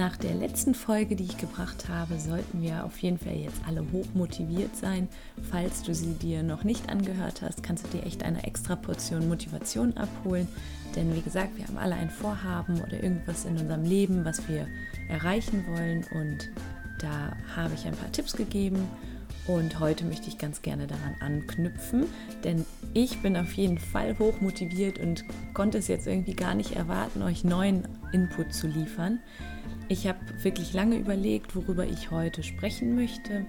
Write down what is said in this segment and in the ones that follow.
Nach der letzten Folge, die ich gebracht habe, sollten wir auf jeden Fall jetzt alle hoch motiviert sein. Falls du sie dir noch nicht angehört hast, kannst du dir echt eine extra Portion Motivation abholen. Denn wie gesagt, wir haben alle ein Vorhaben oder irgendwas in unserem Leben, was wir erreichen wollen. Und da habe ich ein paar Tipps gegeben. Und heute möchte ich ganz gerne daran anknüpfen, denn ich bin auf jeden Fall hoch motiviert und konnte es jetzt irgendwie gar nicht erwarten, euch neuen Input zu liefern. Ich habe wirklich lange überlegt, worüber ich heute sprechen möchte.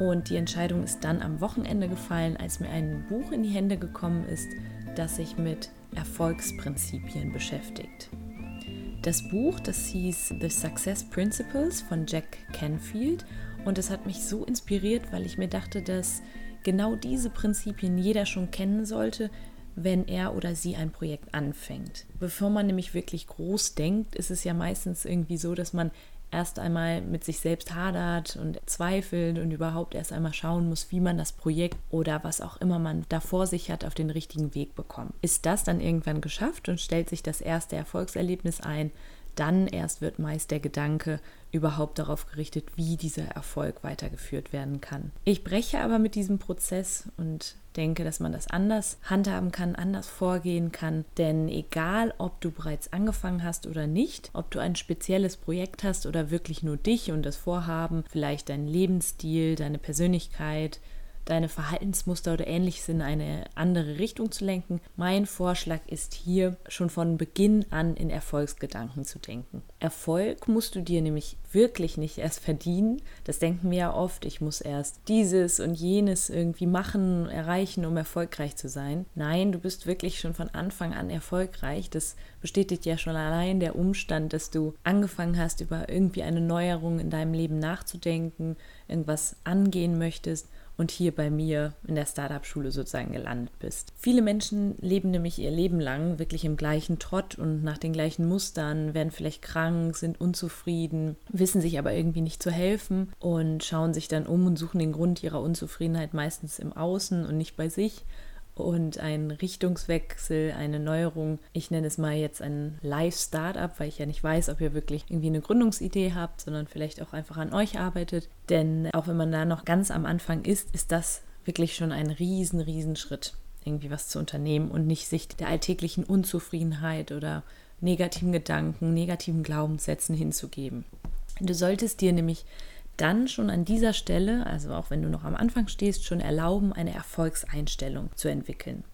Und die Entscheidung ist dann am Wochenende gefallen, als mir ein Buch in die Hände gekommen ist, das sich mit Erfolgsprinzipien beschäftigt. Das Buch, das hieß The Success Principles von Jack Canfield und es hat mich so inspiriert, weil ich mir dachte, dass genau diese Prinzipien jeder schon kennen sollte, wenn er oder sie ein Projekt anfängt. Bevor man nämlich wirklich groß denkt, ist es ja meistens irgendwie so, dass man erst einmal mit sich selbst hadert und zweifelt und überhaupt erst einmal schauen muss, wie man das Projekt oder was auch immer man da vor sich hat, auf den richtigen Weg bekommt. Ist das dann irgendwann geschafft und stellt sich das erste Erfolgserlebnis ein, dann erst wird meist der Gedanke überhaupt darauf gerichtet, wie dieser Erfolg weitergeführt werden kann. Ich breche aber mit diesem Prozess und denke, dass man das anders handhaben kann, anders vorgehen kann. Denn egal, ob du bereits angefangen hast oder nicht, ob du ein spezielles Projekt hast oder wirklich nur dich und das Vorhaben, vielleicht deinen Lebensstil, deine Persönlichkeit, deine Verhaltensmuster oder ähnliches in eine andere Richtung zu lenken. Mein Vorschlag ist hier schon von Beginn an in Erfolgsgedanken zu denken. Erfolg musst du dir nämlich wirklich nicht erst verdienen. Das denken wir ja oft, ich muss erst dieses und jenes irgendwie machen, erreichen, um erfolgreich zu sein. Nein, du bist wirklich schon von Anfang an erfolgreich. Das bestätigt ja schon allein der Umstand, dass du angefangen hast, über irgendwie eine Neuerung in deinem Leben nachzudenken, irgendwas angehen möchtest und hier bei mir in der Startup-Schule sozusagen gelandet bist. Viele Menschen leben nämlich ihr Leben lang wirklich im gleichen Trott und nach den gleichen Mustern, werden vielleicht krank, sind unzufrieden, wissen sich aber irgendwie nicht zu helfen und schauen sich dann um und suchen den Grund ihrer Unzufriedenheit meistens im Außen und nicht bei sich und ein Richtungswechsel, eine Neuerung. Ich nenne es mal jetzt ein Live-Startup, weil ich ja nicht weiß, ob ihr wirklich irgendwie eine Gründungsidee habt, sondern vielleicht auch einfach an euch arbeitet. Denn auch wenn man da noch ganz am Anfang ist, ist das wirklich schon ein riesen, riesen Schritt, irgendwie was zu unternehmen und nicht sich der alltäglichen Unzufriedenheit oder negativen Gedanken, negativen Glaubenssätzen hinzugeben. Du solltest dir nämlich dann schon an dieser Stelle, also auch wenn du noch am Anfang stehst, schon erlauben, eine Erfolgseinstellung zu entwickeln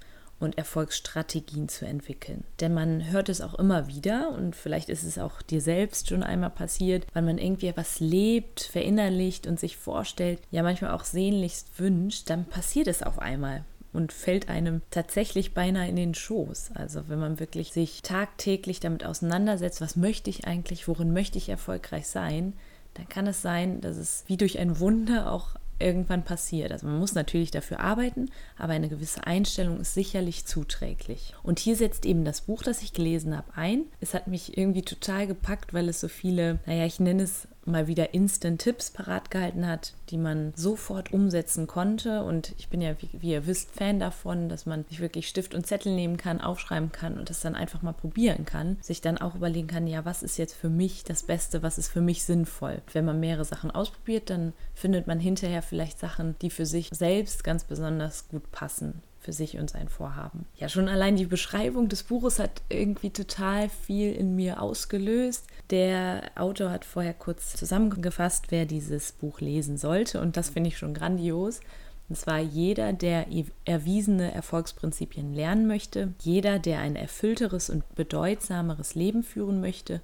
und Erfolgsstrategien zu entwickeln. Denn man hört es auch immer wieder und vielleicht ist es auch dir selbst schon einmal passiert, weil man irgendwie etwas lebt, verinnerlicht und sich vorstellt, ja manchmal auch sehnlichst wünscht, dann passiert es auf einmal und fällt einem tatsächlich beinahe in den Schoß. Also wenn man wirklich sich tagtäglich damit auseinandersetzt, was möchte ich eigentlich, worin möchte ich erfolgreich sein, dann kann es sein, dass es wie durch ein Wunder auch irgendwann passiert. Also man muss natürlich dafür arbeiten, aber eine gewisse Einstellung ist sicherlich zuträglich. Und hier setzt eben das Buch, das ich gelesen habe, ein. Es hat mich irgendwie total gepackt, weil es so viele, naja, ich nenne es mal wieder Instant-Tipps parat gehalten hat, die man sofort umsetzen konnte. Und ich bin ja, wie, wie, ihr wisst, Fan davon, dass man sich wirklich Stift und Zettel nehmen kann, aufschreiben kann und das dann einfach mal probieren kann. Sich dann auch überlegen kann, ja, was ist jetzt für mich das Beste, was ist für mich sinnvoll. Wenn man mehrere Sachen ausprobiert, dann findet man hinterher vielleicht Sachen, die für sich selbst ganz besonders gut passen für sich und sein Vorhaben. Ja, schon allein die Beschreibung des Buches hat irgendwie total viel in mir ausgelöst. Der Autor hat vorher kurz zusammengefasst, wer dieses Buch lesen sollte und das finde ich schon grandios. Und zwar jeder, der erwiesene Erfolgsprinzipien lernen möchte, jeder, der ein erfüllteres und bedeutsameres Leben führen möchte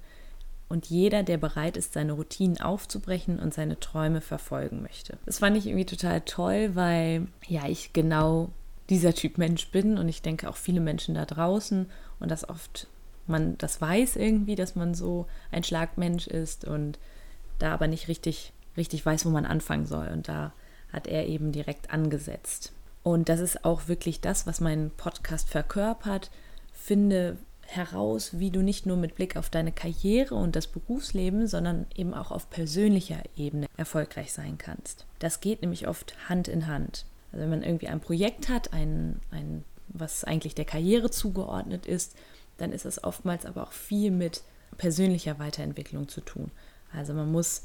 und jeder, der bereit ist, seine Routinen aufzubrechen und seine Träume verfolgen möchte. Das fand ich irgendwie total toll, weil ja, ich genau dieser Typ Mensch bin und ich denke auch viele Menschen da draußen und das oft man das weiß irgendwie, dass man so ein Schlagmensch ist und da aber nicht richtig, richtig weiß, wo man anfangen soll. Und da hat er eben direkt angesetzt. Und das ist auch wirklich das, was mein Podcast verkörpert. Finde heraus, wie du nicht nur mit Blick auf deine Karriere und das Berufsleben, sondern eben auch auf persönlicher Ebene erfolgreich sein kannst. Das geht nämlich oft Hand in Hand. Also wenn man irgendwie ein Projekt hat, ein, ein, was eigentlich der Karriere zugeordnet ist, dann ist es oftmals aber auch viel mit persönlicher Weiterentwicklung zu tun. Also man muss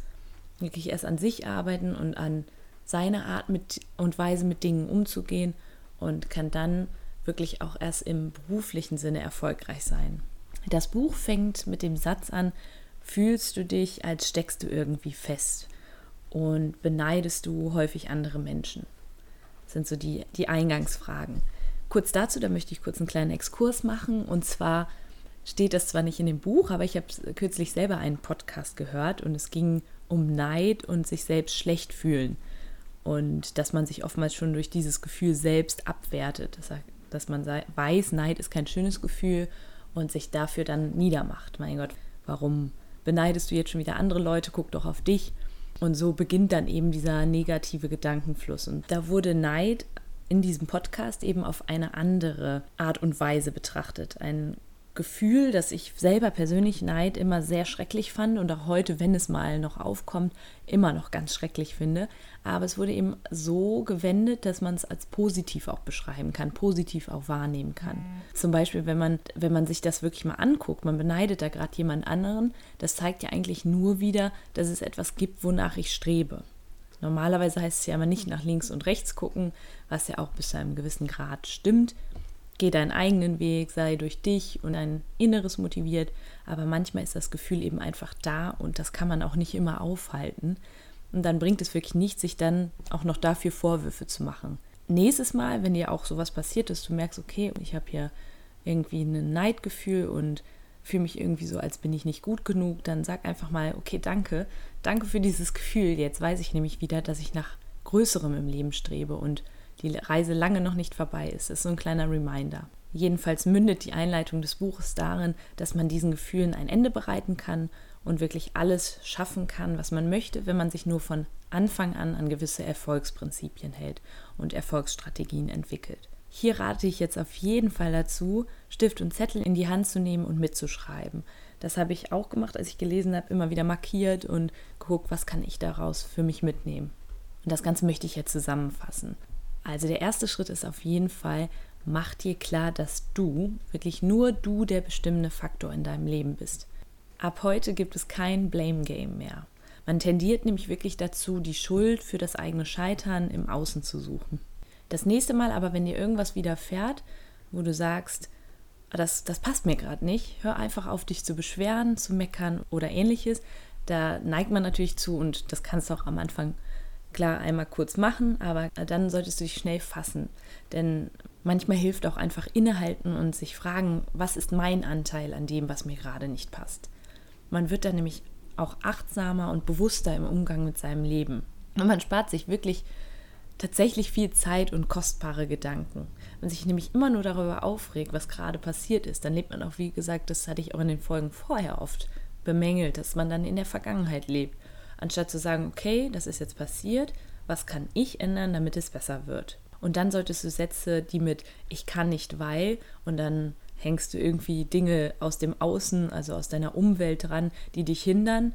wirklich erst an sich arbeiten und an seine Art mit und Weise mit Dingen umzugehen und kann dann wirklich auch erst im beruflichen Sinne erfolgreich sein. Das Buch fängt mit dem Satz an, fühlst du dich, als steckst du irgendwie fest und beneidest du häufig andere Menschen. Sind so die, die Eingangsfragen. Kurz dazu, da möchte ich kurz einen kleinen Exkurs machen. Und zwar steht das zwar nicht in dem Buch, aber ich habe kürzlich selber einen Podcast gehört und es ging um Neid und sich selbst schlecht fühlen. Und dass man sich oftmals schon durch dieses Gefühl selbst abwertet. Das dass man weiß, Neid ist kein schönes Gefühl und sich dafür dann niedermacht. Mein Gott, warum beneidest du jetzt schon wieder andere Leute? Guck doch auf dich. Und so beginnt dann eben dieser negative Gedankenfluss. Und da wurde Neid in diesem Podcast eben auf eine andere Art und Weise betrachtet. Ein Gefühl, dass ich selber persönlich Neid immer sehr schrecklich fand und auch heute, wenn es mal noch aufkommt, immer noch ganz schrecklich finde. Aber es wurde eben so gewendet, dass man es als positiv auch beschreiben kann, positiv auch wahrnehmen kann. Mhm. Zum Beispiel, wenn man, wenn man sich das wirklich mal anguckt, man beneidet da gerade jemand anderen, das zeigt ja eigentlich nur wieder, dass es etwas gibt, wonach ich strebe. Normalerweise heißt es ja immer nicht nach links und rechts gucken, was ja auch bis zu einem gewissen Grad stimmt, Geh deinen eigenen Weg, sei durch dich und dein Inneres motiviert, aber manchmal ist das Gefühl eben einfach da und das kann man auch nicht immer aufhalten. Und dann bringt es wirklich nichts, sich dann auch noch dafür Vorwürfe zu machen. Nächstes Mal, wenn dir auch sowas passiert ist, du merkst, okay, ich habe hier irgendwie ein Neidgefühl und fühle mich irgendwie so, als bin ich nicht gut genug, dann sag einfach mal, okay, danke, danke für dieses Gefühl. Jetzt weiß ich nämlich wieder, dass ich nach Größerem im Leben strebe und die Reise lange noch nicht vorbei ist. Das ist so ein kleiner Reminder. Jedenfalls mündet die Einleitung des Buches darin, dass man diesen Gefühlen ein Ende bereiten kann und wirklich alles schaffen kann, was man möchte, wenn man sich nur von Anfang an an gewisse Erfolgsprinzipien hält und Erfolgsstrategien entwickelt. Hier rate ich jetzt auf jeden Fall dazu, Stift und Zettel in die Hand zu nehmen und mitzuschreiben. Das habe ich auch gemacht, als ich gelesen habe, immer wieder markiert und geguckt, was kann ich daraus für mich mitnehmen. Und das Ganze möchte ich jetzt zusammenfassen. Also der erste Schritt ist auf jeden Fall, mach dir klar, dass du, wirklich nur du der bestimmende Faktor in deinem Leben bist. Ab heute gibt es kein Blame Game mehr. Man tendiert nämlich wirklich dazu, die Schuld für das eigene Scheitern im Außen zu suchen. Das nächste Mal aber, wenn dir irgendwas widerfährt, wo du sagst, das, das passt mir gerade nicht, hör einfach auf, dich zu beschweren, zu meckern oder ähnliches. Da neigt man natürlich zu und das kannst du auch am Anfang klar einmal kurz machen, aber dann solltest du dich schnell fassen. Denn manchmal hilft auch einfach innehalten und sich fragen, was ist mein Anteil an dem, was mir gerade nicht passt. Man wird dann nämlich auch achtsamer und bewusster im Umgang mit seinem Leben. Und man spart sich wirklich tatsächlich viel Zeit und kostbare Gedanken. Wenn sich nämlich immer nur darüber aufregt, was gerade passiert ist, dann lebt man auch, wie gesagt, das hatte ich auch in den Folgen vorher oft bemängelt, dass man dann in der Vergangenheit lebt anstatt zu sagen, okay, das ist jetzt passiert, was kann ich ändern, damit es besser wird? Und dann solltest du Sätze, die mit ich kann nicht, weil und dann hängst du irgendwie Dinge aus dem Außen, also aus deiner Umwelt dran, die dich hindern,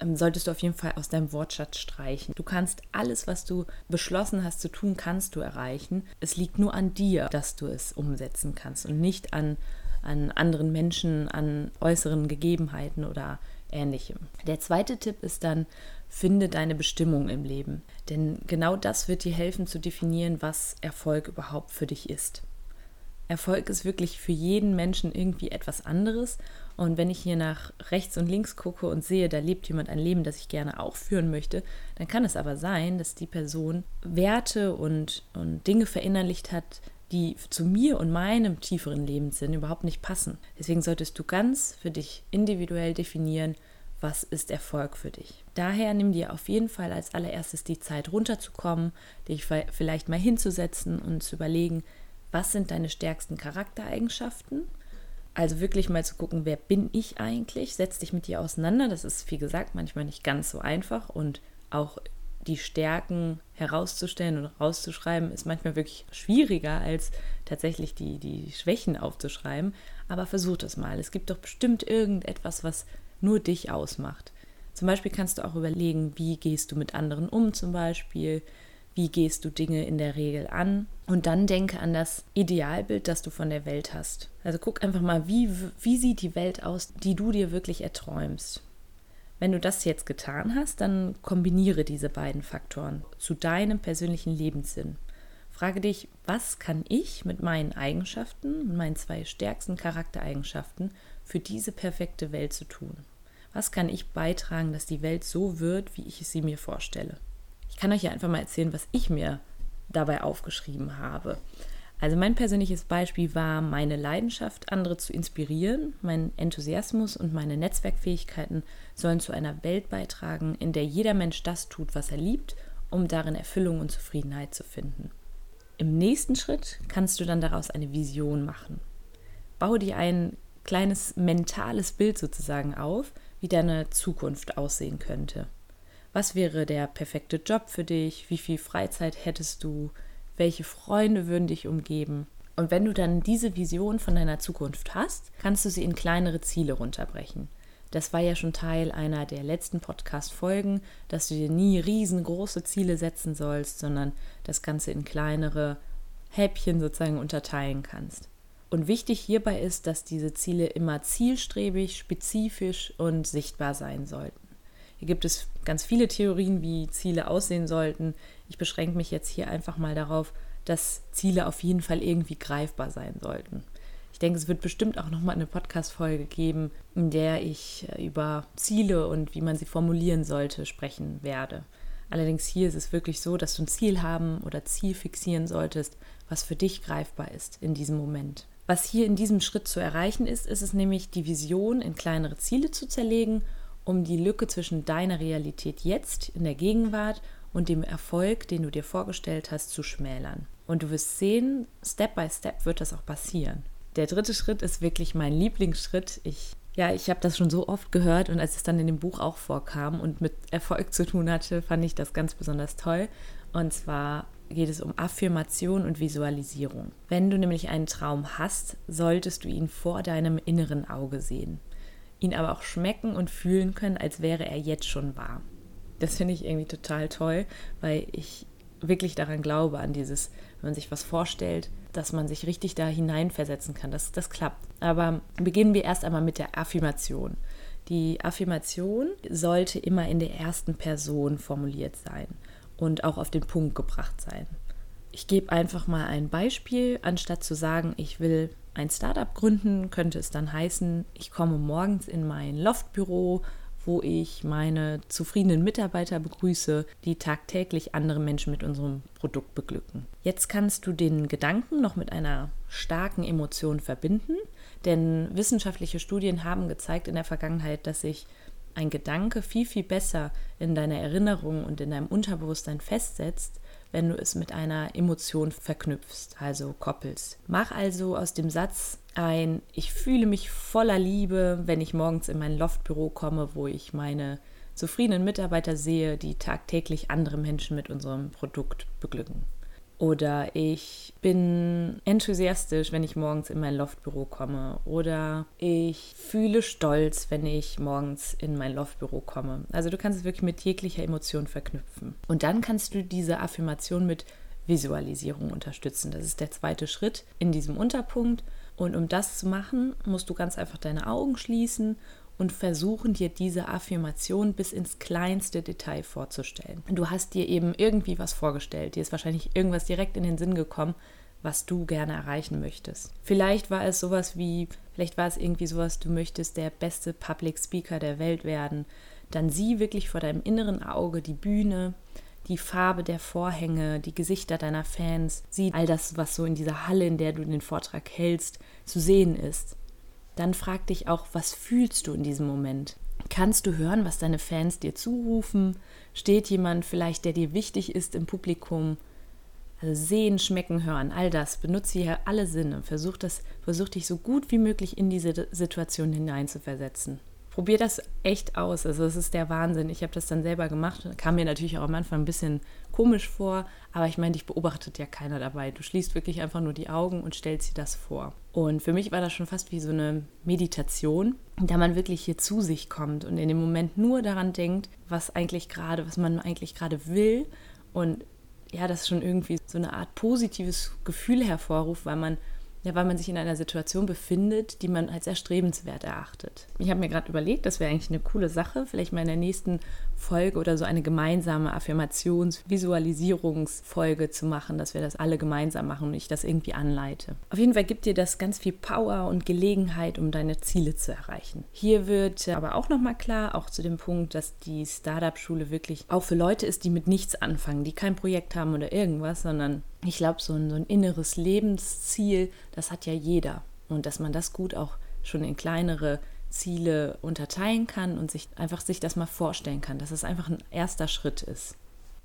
ähm, solltest du auf jeden Fall aus deinem Wortschatz streichen. Du kannst alles, was du beschlossen hast zu tun, kannst du erreichen. Es liegt nur an dir, dass du es umsetzen kannst und nicht an, an anderen Menschen, an äußeren Gegebenheiten oder ähnlichem. Der zweite Tipp ist dann, finde deine Bestimmung im Leben. Denn genau das wird dir helfen zu definieren, was Erfolg überhaupt für dich ist. Erfolg ist wirklich für jeden Menschen irgendwie etwas anderes. Und wenn ich hier nach rechts und links gucke und sehe, da lebt jemand ein Leben, das ich gerne auch führen möchte, dann kann es aber sein, dass die Person Werte und, und Dinge verinnerlicht hat, die zu mir und meinem tieferen Lebenssinn überhaupt nicht passen. Deswegen solltest du ganz für dich individuell definieren, was ist Erfolg für dich. Daher nimm dir auf jeden Fall als allererstes die Zeit runterzukommen, dich vielleicht mal hinzusetzen und zu überlegen, was sind deine stärksten Charaktereigenschaften, Also wirklich mal zu gucken, wer bin ich eigentlich? Setz dich mit dir auseinander. Das ist, wie gesagt, manchmal nicht ganz so einfach und auch die Stärken herauszustellen und rauszuschreiben, ist manchmal wirklich schwieriger, als tatsächlich die, die Schwächen aufzuschreiben. Aber versuch es mal. Es gibt doch bestimmt irgendetwas, was nur dich ausmacht. Zum Beispiel kannst du auch überlegen, wie gehst du mit anderen um zum Beispiel, wie gehst du Dinge in der Regel an und dann denke an das Idealbild, das du von der Welt hast. Also guck einfach mal, wie, wie sieht die Welt aus, die du dir wirklich erträumst. Wenn du das jetzt getan hast, dann kombiniere diese beiden Faktoren zu deinem persönlichen Lebenssinn. Frage dich, was kann ich mit meinen Eigenschaften, mit meinen zwei stärksten Charaktereigenschaften für diese perfekte Welt zu tun? Was kann ich beitragen, dass die Welt so wird, wie ich sie mir vorstelle? Ich kann euch ja einfach mal erzählen, was ich mir dabei aufgeschrieben habe. Also mein persönliches Beispiel war meine Leidenschaft, andere zu inspirieren. Mein Enthusiasmus und meine Netzwerkfähigkeiten sollen zu einer Welt beitragen, in der jeder Mensch das tut, was er liebt, um darin Erfüllung und Zufriedenheit zu finden. Im nächsten Schritt kannst du dann daraus eine Vision machen. Baue dir ein kleines mentales Bild sozusagen auf, wie deine Zukunft aussehen könnte. Was wäre der perfekte Job für dich? Wie viel Freizeit hättest du? Welche Freunde würden dich umgeben. Und wenn du dann diese Vision von deiner Zukunft hast, kannst du sie in kleinere Ziele runterbrechen. Das war ja schon Teil einer der letzten Podcast-Folgen, dass du dir nie riesengroße Ziele setzen sollst, sondern das Ganze in kleinere Häppchen sozusagen unterteilen kannst. Und wichtig hierbei ist, dass diese Ziele immer zielstrebig, spezifisch und sichtbar sein sollten. Hier gibt es ganz viele Theorien, wie Ziele aussehen sollten. Ich beschränke mich jetzt hier einfach mal darauf, dass Ziele auf jeden Fall irgendwie greifbar sein sollten. Ich denke, es wird bestimmt auch nochmal eine Podcast-Folge geben, in der ich äh, über Ziele und wie man sie formulieren sollte sprechen werde. Allerdings hier ist es wirklich so, dass du ein Ziel haben oder Ziel fixieren solltest, was für dich greifbar ist in diesem Moment. Was hier in diesem Schritt zu erreichen ist, ist es nämlich, die Vision in kleinere Ziele zu zerlegen um die Lücke zwischen deiner Realität jetzt in der Gegenwart und dem Erfolg, den du dir vorgestellt hast, zu schmälern. Und du wirst sehen, Step by Step wird das auch passieren. Der dritte Schritt ist wirklich mein Lieblingsschritt. Ich ja, ich habe das schon so oft gehört und als es dann in dem Buch auch vorkam und mit Erfolg zu tun hatte, fand ich das ganz besonders toll. Und zwar geht es um Affirmation und Visualisierung. Wenn du nämlich einen Traum hast, solltest du ihn vor deinem inneren Auge sehen ihn aber auch schmecken und fühlen können, als wäre er jetzt schon wahr. Das finde ich irgendwie total toll, weil ich wirklich daran glaube, an dieses, wenn man sich was vorstellt, dass man sich richtig da hineinversetzen kann. Das, das klappt. Aber beginnen wir erst einmal mit der Affirmation. Die Affirmation sollte immer in der ersten Person formuliert sein und auch auf den Punkt gebracht sein. Ich gebe einfach mal ein Beispiel, anstatt zu sagen, ich will ein Startup gründen, könnte es dann heißen, ich komme morgens in mein Loftbüro, wo ich meine zufriedenen Mitarbeiter begrüße, die tagtäglich andere Menschen mit unserem Produkt beglücken. Jetzt kannst du den Gedanken noch mit einer starken Emotion verbinden, denn wissenschaftliche Studien haben gezeigt in der Vergangenheit, dass sich ein Gedanke viel, viel besser in deiner Erinnerung und in deinem Unterbewusstsein festsetzt, wenn du es mit einer Emotion verknüpfst, also koppelst. Mach also aus dem Satz ein, ich fühle mich voller Liebe, wenn ich morgens in mein Loftbüro komme, wo ich meine zufriedenen Mitarbeiter sehe, die tagtäglich andere Menschen mit unserem Produkt beglücken. Oder ich bin enthusiastisch, wenn ich morgens in mein Loftbüro komme. Oder ich fühle Stolz, wenn ich morgens in mein Loftbüro komme. Also du kannst es wirklich mit jeglicher Emotion verknüpfen. Und dann kannst du diese Affirmation mit Visualisierung unterstützen. Das ist der zweite Schritt in diesem Unterpunkt. Und um das zu machen, musst du ganz einfach deine Augen schließen und versuchen dir diese Affirmation bis ins kleinste Detail vorzustellen. Du hast dir eben irgendwie was vorgestellt, dir ist wahrscheinlich irgendwas direkt in den Sinn gekommen, was du gerne erreichen möchtest. Vielleicht war es sowas wie, vielleicht war es irgendwie sowas, du möchtest der beste Public Speaker der Welt werden. Dann sieh wirklich vor deinem inneren Auge die Bühne, die Farbe der Vorhänge, die Gesichter deiner Fans, sieh all das, was so in dieser Halle, in der du den Vortrag hältst, zu sehen ist dann frag dich auch, was fühlst du in diesem Moment? Kannst du hören, was deine Fans dir zurufen? Steht jemand vielleicht, der dir wichtig ist im Publikum? Also sehen, schmecken, hören, all das. Benutze hier alle Sinne. Versuch, das, versuch dich so gut wie möglich in diese Situation hineinzuversetzen. Probier das echt aus. Also es ist der Wahnsinn. Ich habe das dann selber gemacht. Kam mir natürlich auch am Anfang ein bisschen komisch vor, aber ich meine, dich beobachtet ja keiner dabei. Du schließt wirklich einfach nur die Augen und stellst dir das vor. Und für mich war das schon fast wie so eine Meditation, da man wirklich hier zu sich kommt und in dem Moment nur daran denkt, was eigentlich gerade, was man eigentlich gerade will und ja, das schon irgendwie so eine Art positives Gefühl hervorruft, weil man ja, weil man sich in einer Situation befindet, die man als erstrebenswert erachtet. Ich habe mir gerade überlegt, das wäre eigentlich eine coole Sache, vielleicht mal in der nächsten Folge oder so eine gemeinsame Affirmations-, Visualisierungsfolge zu machen, dass wir das alle gemeinsam machen und ich das irgendwie anleite. Auf jeden Fall gibt dir das ganz viel Power und Gelegenheit, um deine Ziele zu erreichen. Hier wird aber auch nochmal klar, auch zu dem Punkt, dass die Startup-Schule wirklich auch für Leute ist, die mit nichts anfangen, die kein Projekt haben oder irgendwas, sondern ich glaube, so ein, so ein inneres Lebensziel, das hat ja jeder. Und dass man das gut auch schon in kleinere Ziele unterteilen kann und sich einfach sich das mal vorstellen kann, dass es einfach ein erster Schritt ist.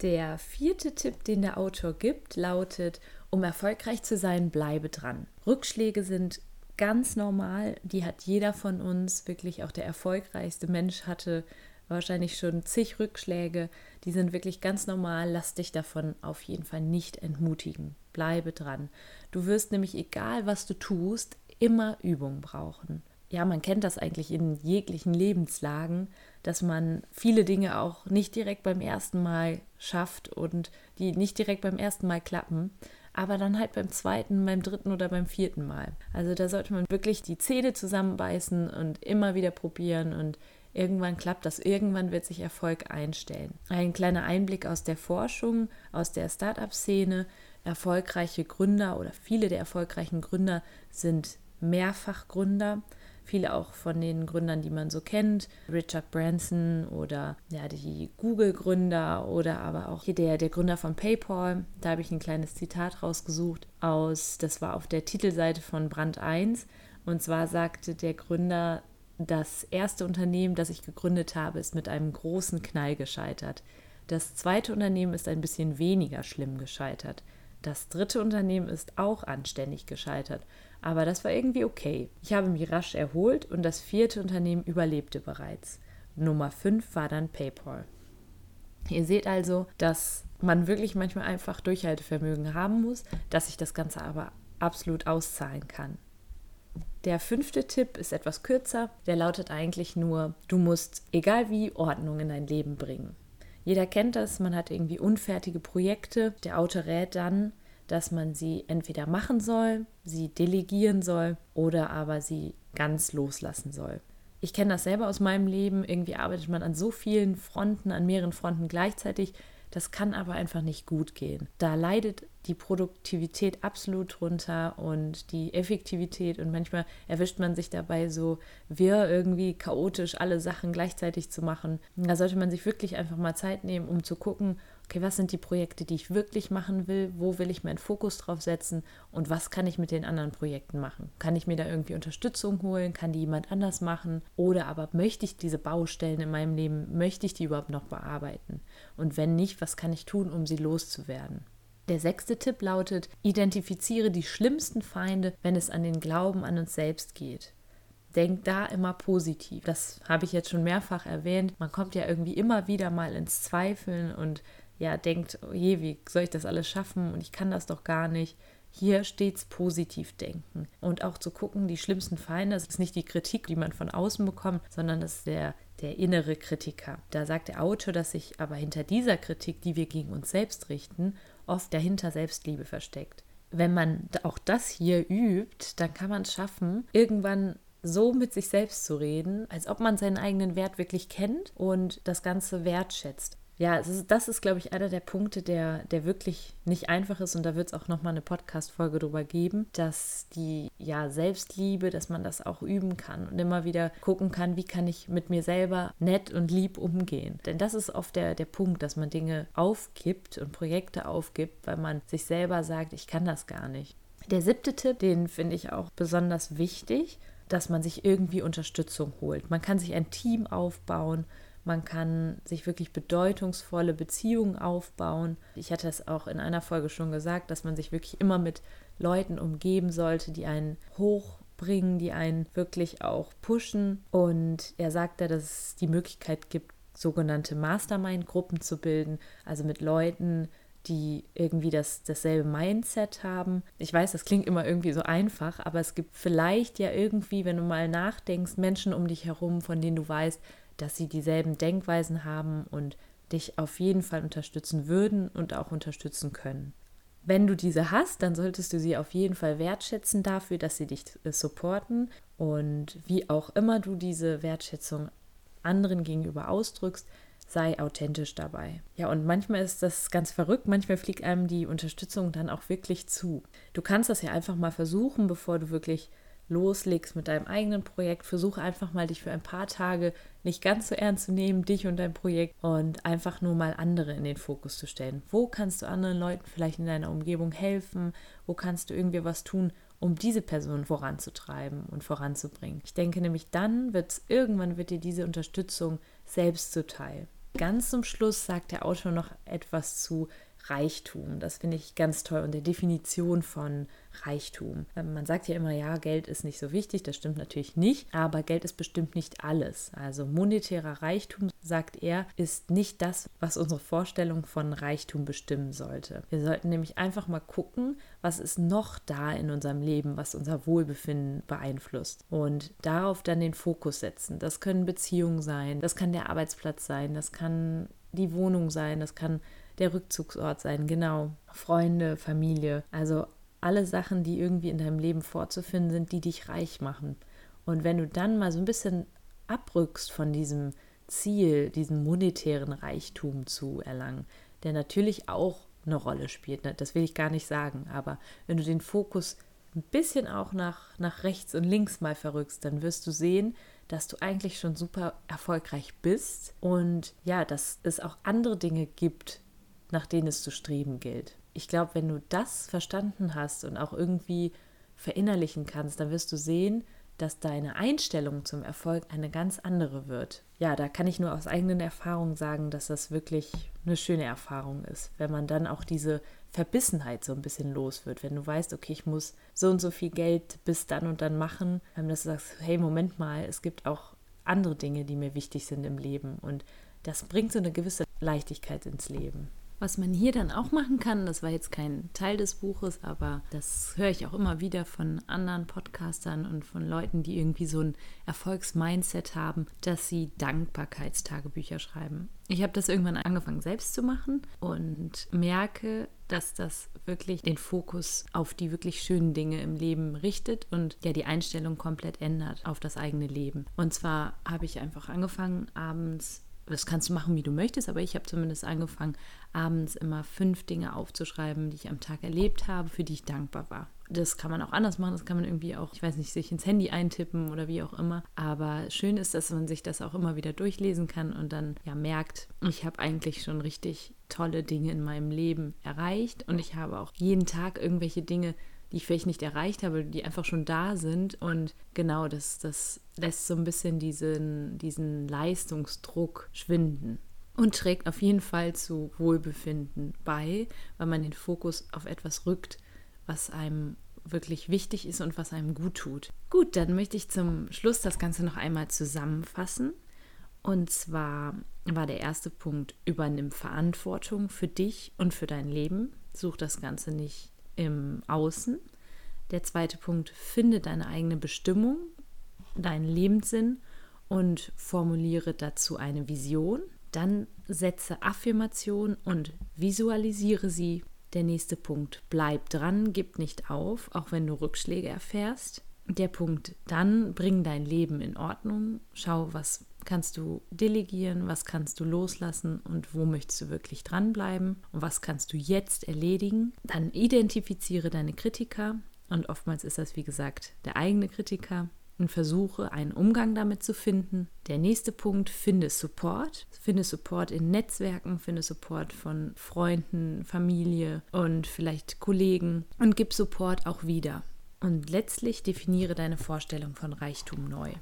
Der vierte Tipp, den der Autor gibt, lautet, um erfolgreich zu sein, bleibe dran. Rückschläge sind ganz normal, die hat jeder von uns, wirklich auch der erfolgreichste Mensch hatte wahrscheinlich schon zig Rückschläge, die sind wirklich ganz normal. Lass dich davon auf jeden Fall nicht entmutigen. Bleibe dran. Du wirst nämlich, egal was du tust, immer Übung brauchen. Ja, man kennt das eigentlich in jeglichen Lebenslagen, dass man viele Dinge auch nicht direkt beim ersten Mal schafft und die nicht direkt beim ersten Mal klappen, aber dann halt beim zweiten, beim dritten oder beim vierten Mal. Also da sollte man wirklich die Zähne zusammenbeißen und immer wieder probieren und Irgendwann klappt das, irgendwann wird sich Erfolg einstellen. Ein kleiner Einblick aus der Forschung, aus der Startup-Szene. Erfolgreiche Gründer oder viele der erfolgreichen Gründer sind Mehrfachgründer. Viele auch von den Gründern, die man so kennt, Richard Branson oder ja, die Google-Gründer oder aber auch hier der, der Gründer von PayPal. Da habe ich ein kleines Zitat rausgesucht aus, das war auf der Titelseite von Brand 1. Und zwar sagte der Gründer das erste Unternehmen, das ich gegründet habe, ist mit einem großen Knall gescheitert. Das zweite Unternehmen ist ein bisschen weniger schlimm gescheitert. Das dritte Unternehmen ist auch anständig gescheitert, aber das war irgendwie okay. Ich habe mich rasch erholt und das vierte Unternehmen überlebte bereits. Nummer 5 war dann PayPal. Ihr seht also, dass man wirklich manchmal einfach Durchhaltevermögen haben muss, dass sich das Ganze aber absolut auszahlen kann. Der fünfte Tipp ist etwas kürzer. Der lautet eigentlich nur, du musst, egal wie, Ordnung in dein Leben bringen. Jeder kennt das, man hat irgendwie unfertige Projekte. Der Autor rät dann, dass man sie entweder machen soll, sie delegieren soll oder aber sie ganz loslassen soll. Ich kenne das selber aus meinem Leben. Irgendwie arbeitet man an so vielen Fronten, an mehreren Fronten gleichzeitig. Das kann aber einfach nicht gut gehen. Da leidet die Produktivität absolut drunter und die Effektivität und manchmal erwischt man sich dabei so wirr irgendwie chaotisch alle Sachen gleichzeitig zu machen. Da sollte man sich wirklich einfach mal Zeit nehmen, um zu gucken, okay, was sind die Projekte, die ich wirklich machen will, wo will ich meinen Fokus drauf setzen und was kann ich mit den anderen Projekten machen? Kann ich mir da irgendwie Unterstützung holen? Kann die jemand anders machen? Oder aber möchte ich diese Baustellen in meinem Leben, möchte ich die überhaupt noch bearbeiten? Und wenn nicht, was kann ich tun, um sie loszuwerden? Der sechste Tipp lautet, identifiziere die schlimmsten Feinde, wenn es an den Glauben an uns selbst geht. Denk da immer positiv. Das habe ich jetzt schon mehrfach erwähnt. Man kommt ja irgendwie immer wieder mal ins Zweifeln und ja, denkt, oh je, wie soll ich das alles schaffen und ich kann das doch gar nicht. Hier stets positiv denken und auch zu gucken, die schlimmsten Feinde, das ist nicht die Kritik, die man von außen bekommt, sondern das ist der, der innere Kritiker. Da sagt der Autor, dass sich aber hinter dieser Kritik, die wir gegen uns selbst richten, oft dahinter Selbstliebe versteckt. Wenn man auch das hier übt, dann kann man es schaffen, irgendwann so mit sich selbst zu reden, als ob man seinen eigenen Wert wirklich kennt und das Ganze wertschätzt ja, ist, das ist, glaube ich, einer der Punkte, der, der wirklich nicht einfach ist. Und da wird es auch nochmal eine Podcast-Folge drüber geben, dass die ja, Selbstliebe, dass man das auch üben kann und immer wieder gucken kann, wie kann ich mit mir selber nett und lieb umgehen. Denn das ist oft der, der Punkt, dass man Dinge aufgibt und Projekte aufgibt, weil man sich selber sagt, ich kann das gar nicht. Der siebte Tipp, den finde ich auch besonders wichtig, dass man sich irgendwie Unterstützung holt. Man kann sich ein Team aufbauen, Man kann sich wirklich bedeutungsvolle Beziehungen aufbauen. Ich hatte es auch in einer Folge schon gesagt, dass man sich wirklich immer mit Leuten umgeben sollte, die einen hochbringen, die einen wirklich auch pushen. Und er sagte, dass es die Möglichkeit gibt, sogenannte Mastermind-Gruppen zu bilden, also mit Leuten, die irgendwie das, dasselbe Mindset haben. Ich weiß, das klingt immer irgendwie so einfach, aber es gibt vielleicht ja irgendwie, wenn du mal nachdenkst, Menschen um dich herum, von denen du weißt, dass sie dieselben Denkweisen haben und dich auf jeden Fall unterstützen würden und auch unterstützen können. Wenn du diese hast, dann solltest du sie auf jeden Fall wertschätzen dafür, dass sie dich äh, supporten und wie auch immer du diese Wertschätzung anderen gegenüber ausdrückst, sei authentisch dabei. Ja, und manchmal ist das ganz verrückt, manchmal fliegt einem die Unterstützung dann auch wirklich zu. Du kannst das ja einfach mal versuchen, bevor du wirklich loslegst mit deinem eigenen Projekt. Versuche einfach mal, dich für ein paar Tage nicht ganz so ernst zu nehmen, dich und dein Projekt und einfach nur mal andere in den Fokus zu stellen. Wo kannst du anderen Leuten vielleicht in deiner Umgebung helfen? Wo kannst du irgendwie was tun, um diese Person voranzutreiben und voranzubringen? Ich denke nämlich, dann wird es irgendwann wird dir diese Unterstützung selbst zuteil. Ganz zum Schluss sagt der Autor noch etwas zu Reichtum. Das finde ich ganz toll und der Definition von Reichtum. Ähm, man sagt ja immer, ja, Geld ist nicht so wichtig, das stimmt natürlich nicht, aber Geld ist bestimmt nicht alles. Also monetärer Reichtum, sagt er, ist nicht das, was unsere Vorstellung von Reichtum bestimmen sollte. Wir sollten nämlich einfach mal gucken, was ist noch da in unserem Leben, was unser Wohlbefinden beeinflusst und darauf dann den Fokus setzen. Das können Beziehungen sein, das kann der Arbeitsplatz sein, das kann die Wohnung sein, das kann der Rückzugsort sein, genau. Freunde, Familie, also alle Sachen, die irgendwie in deinem Leben vorzufinden sind, die dich reich machen. Und wenn du dann mal so ein bisschen abrückst von diesem Ziel, diesen monetären Reichtum zu erlangen, der natürlich auch eine Rolle spielt, ne? das will ich gar nicht sagen, aber wenn du den Fokus ein bisschen auch nach, nach rechts und links mal verrückst, dann wirst du sehen, dass du eigentlich schon super erfolgreich bist und ja, dass es auch andere Dinge gibt, nach denen es zu streben gilt. Ich glaube, wenn du das verstanden hast und auch irgendwie verinnerlichen kannst, dann wirst du sehen, dass deine Einstellung zum Erfolg eine ganz andere wird. Ja, da kann ich nur aus eigenen Erfahrungen sagen, dass das wirklich eine schöne Erfahrung ist, wenn man dann auch diese Verbissenheit so ein bisschen los wird, wenn du weißt, okay, ich muss so und so viel Geld bis dann und dann machen, dass du sagst, hey, Moment mal, es gibt auch andere Dinge, die mir wichtig sind im Leben und das bringt so eine gewisse Leichtigkeit ins Leben. Was man hier dann auch machen kann, das war jetzt kein Teil des Buches, aber das höre ich auch immer wieder von anderen Podcastern und von Leuten, die irgendwie so ein Erfolgsmindset haben, dass sie Dankbarkeitstagebücher schreiben. Ich habe das irgendwann angefangen selbst zu machen und merke, dass das wirklich den Fokus auf die wirklich schönen Dinge im Leben richtet und ja die Einstellung komplett ändert auf das eigene Leben. Und zwar habe ich einfach angefangen, abends das kannst du machen, wie du möchtest, aber ich habe zumindest angefangen, abends immer fünf Dinge aufzuschreiben, die ich am Tag erlebt habe, für die ich dankbar war. Das kann man auch anders machen, das kann man irgendwie auch, ich weiß nicht, sich ins Handy eintippen oder wie auch immer. Aber schön ist, dass man sich das auch immer wieder durchlesen kann und dann ja merkt, ich habe eigentlich schon richtig tolle Dinge in meinem Leben erreicht und ich habe auch jeden Tag irgendwelche Dinge die ich vielleicht nicht erreicht habe, die einfach schon da sind. Und genau, das, das lässt so ein bisschen diesen, diesen Leistungsdruck schwinden und trägt auf jeden Fall zu Wohlbefinden bei, weil man den Fokus auf etwas rückt, was einem wirklich wichtig ist und was einem gut tut. Gut, dann möchte ich zum Schluss das Ganze noch einmal zusammenfassen. Und zwar war der erste Punkt, übernimm Verantwortung für dich und für dein Leben. Such das Ganze nicht im Außen. Der zweite Punkt, finde deine eigene Bestimmung, deinen Lebenssinn und formuliere dazu eine Vision. Dann setze Affirmation und visualisiere sie. Der nächste Punkt, bleib dran, gib nicht auf, auch wenn du Rückschläge erfährst. Der Punkt, dann bring dein Leben in Ordnung. Schau, was kannst du delegieren, was kannst du loslassen und wo möchtest du wirklich dranbleiben und was kannst du jetzt erledigen. Dann identifiziere deine Kritiker und oftmals ist das, wie gesagt, der eigene Kritiker und versuche einen Umgang damit zu finden. Der nächste Punkt, finde Support. Finde Support in Netzwerken, finde Support von Freunden, Familie und vielleicht Kollegen und gib Support auch wieder. Und letztlich definiere deine Vorstellung von Reichtum neu.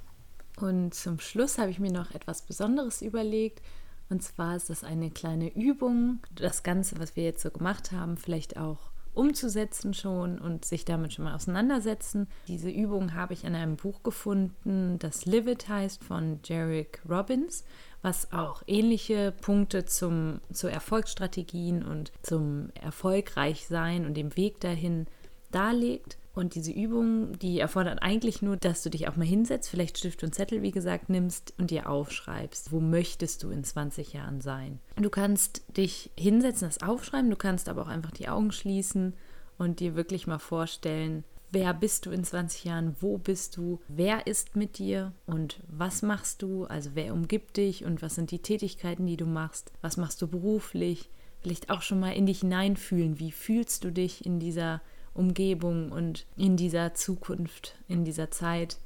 Und zum Schluss habe ich mir noch etwas Besonderes überlegt. Und zwar ist das eine kleine Übung, das Ganze, was wir jetzt so gemacht haben, vielleicht auch umzusetzen schon und sich damit schon mal auseinandersetzen. Diese Übung habe ich in einem Buch gefunden, das Live It heißt von Jarek Robbins, was auch ähnliche Punkte zum, zu Erfolgsstrategien und zum Erfolgreichsein und dem Weg dahin darlegt. Und diese Übung, die erfordert eigentlich nur, dass du dich auch mal hinsetzt, vielleicht Stift und Zettel, wie gesagt, nimmst und dir aufschreibst, wo möchtest du in 20 Jahren sein. Du kannst dich hinsetzen, das aufschreiben, du kannst aber auch einfach die Augen schließen und dir wirklich mal vorstellen, wer bist du in 20 Jahren, wo bist du, wer ist mit dir und was machst du, also wer umgibt dich und was sind die Tätigkeiten, die du machst, was machst du beruflich, vielleicht auch schon mal in dich hineinfühlen, wie fühlst du dich in dieser Umgebung und in dieser Zukunft, in dieser Zeit.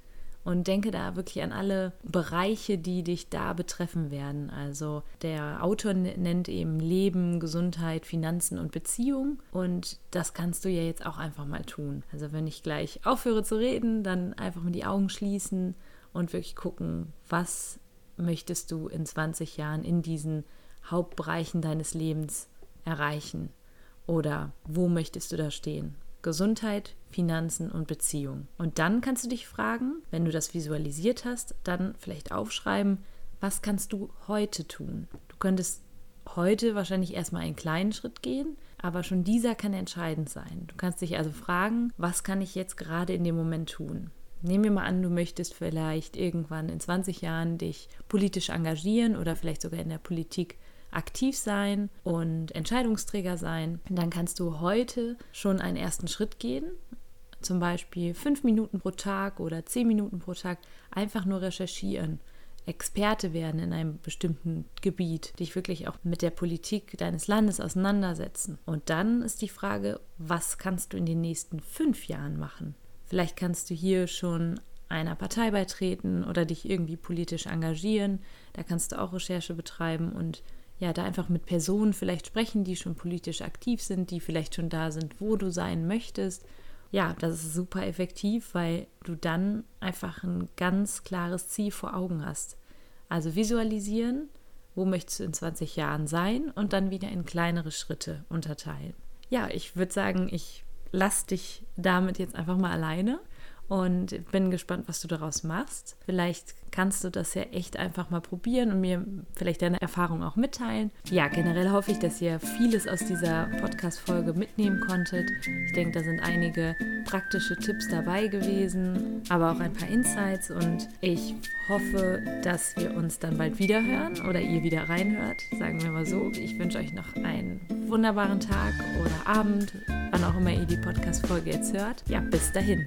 Und denke da wirklich an alle Bereiche, die dich da betreffen werden. Also der Autor nennt eben Leben, Gesundheit, Finanzen und Beziehung. Und das kannst du ja jetzt auch einfach mal tun. Also wenn ich gleich aufhöre zu reden, dann einfach mal die Augen schließen und wirklich gucken, was möchtest du in 20 Jahren in diesen Hauptbereichen deines Lebens erreichen? Oder wo möchtest du da stehen? Gesundheit, Finanzen und Beziehung. Und dann kannst du dich fragen, wenn du das visualisiert hast, dann vielleicht aufschreiben, was kannst du heute tun? Du könntest heute wahrscheinlich erstmal einen kleinen Schritt gehen, aber schon dieser kann entscheidend sein. Du kannst dich also fragen, was kann ich jetzt gerade in dem Moment tun? Nehmen wir mal an, du möchtest vielleicht irgendwann in 20 Jahren dich politisch engagieren oder vielleicht sogar in der Politik aktiv sein und Entscheidungsträger sein, dann kannst du heute schon einen ersten Schritt gehen. Zum Beispiel fünf Minuten pro Tag oder zehn Minuten pro Tag einfach nur recherchieren. Experte werden in einem bestimmten Gebiet, dich wirklich auch mit der Politik deines Landes auseinandersetzen. Und dann ist die Frage, was kannst du in den nächsten fünf Jahren machen? Vielleicht kannst du hier schon einer Partei beitreten oder dich irgendwie politisch engagieren. Da kannst du auch Recherche betreiben und ja, da einfach mit Personen vielleicht sprechen, die schon politisch aktiv sind, die vielleicht schon da sind, wo du sein möchtest. Ja, das ist super effektiv, weil du dann einfach ein ganz klares Ziel vor Augen hast. Also visualisieren, wo möchtest du in 20 Jahren sein und dann wieder in kleinere Schritte unterteilen. Ja, ich würde sagen, ich lasse dich damit jetzt einfach mal alleine und bin gespannt, was du daraus machst. Vielleicht kannst du das ja echt einfach mal probieren und mir vielleicht deine Erfahrung auch mitteilen. Ja, generell hoffe ich, dass ihr vieles aus dieser Podcast-Folge mitnehmen konntet. Ich denke, da sind einige praktische Tipps dabei gewesen, aber auch ein paar Insights und ich hoffe, dass wir uns dann bald wieder hören oder ihr wieder reinhört, sagen wir mal so. Ich wünsche euch noch einen wunderbaren Tag oder Abend, wann auch immer ihr die Podcast-Folge jetzt hört. Ja, bis dahin.